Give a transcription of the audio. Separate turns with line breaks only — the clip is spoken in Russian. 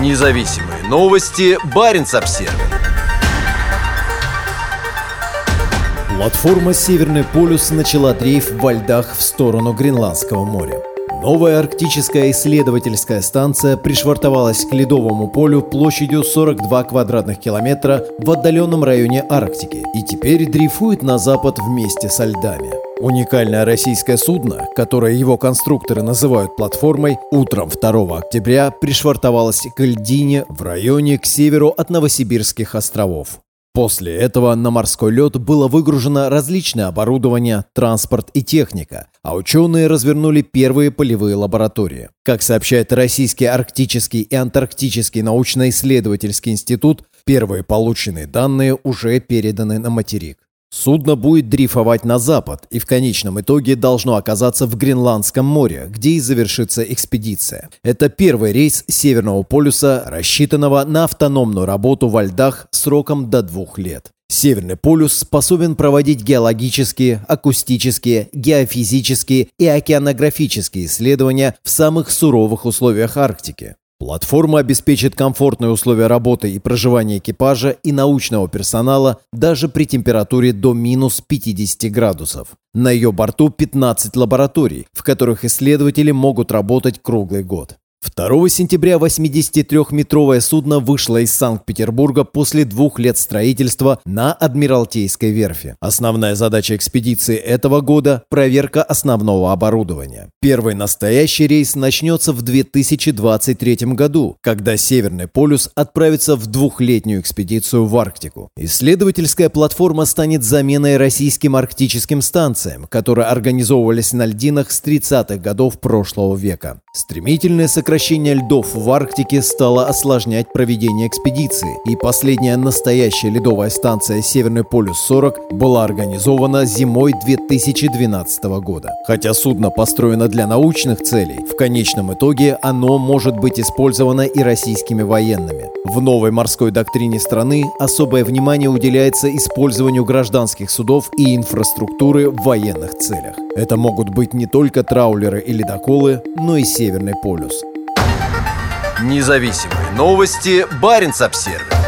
Независимые новости. Барин обсерва
Платформа «Северный полюс» начала дрейф во льдах в сторону Гренландского моря. Новая арктическая исследовательская станция пришвартовалась к ледовому полю площадью 42 квадратных километра в отдаленном районе Арктики и теперь дрейфует на запад вместе со льдами. Уникальное российское судно, которое его конструкторы называют платформой, утром 2 октября пришвартовалось к льдине в районе к северу от Новосибирских островов. После этого на морской лед было выгружено различное оборудование, транспорт и техника, а ученые развернули первые полевые лаборатории. Как сообщает Российский арктический и антарктический научно-исследовательский институт, первые полученные данные уже переданы на материк. Судно будет дрейфовать на запад и в конечном итоге должно оказаться в Гренландском море, где и завершится экспедиция. Это первый рейс Северного полюса, рассчитанного на автономную работу во льдах сроком до двух лет. Северный полюс способен проводить геологические, акустические, геофизические и океанографические исследования в самых суровых условиях Арктики. Платформа обеспечит комфортные условия работы и проживания экипажа и научного персонала даже при температуре до минус 50 градусов. На ее борту 15 лабораторий, в которых исследователи могут работать круглый год. 2 сентября 83-метровое судно вышло из Санкт-Петербурга после двух лет строительства на Адмиралтейской верфи. Основная задача экспедиции этого года – проверка основного оборудования. Первый настоящий рейс начнется в 2023 году, когда Северный полюс отправится в двухлетнюю экспедицию в Арктику. Исследовательская платформа станет заменой российским арктическим станциям, которые организовывались на льдинах с 30-х годов прошлого века. Стремительное сокращение льдов в Арктике стало осложнять проведение экспедиции, и последняя настоящая ледовая станция Северный полюс-40 была организована зимой 2012 года. Хотя судно построено для научных целей, в конечном итоге оно может быть использовано и российскими военными. В новой морской доктрине страны особое внимание уделяется использованию гражданских судов и инфраструктуры в военных целях. Это могут быть не только траулеры и ледоколы, но и Северный полюс.
Независимые новости. Барин обсервис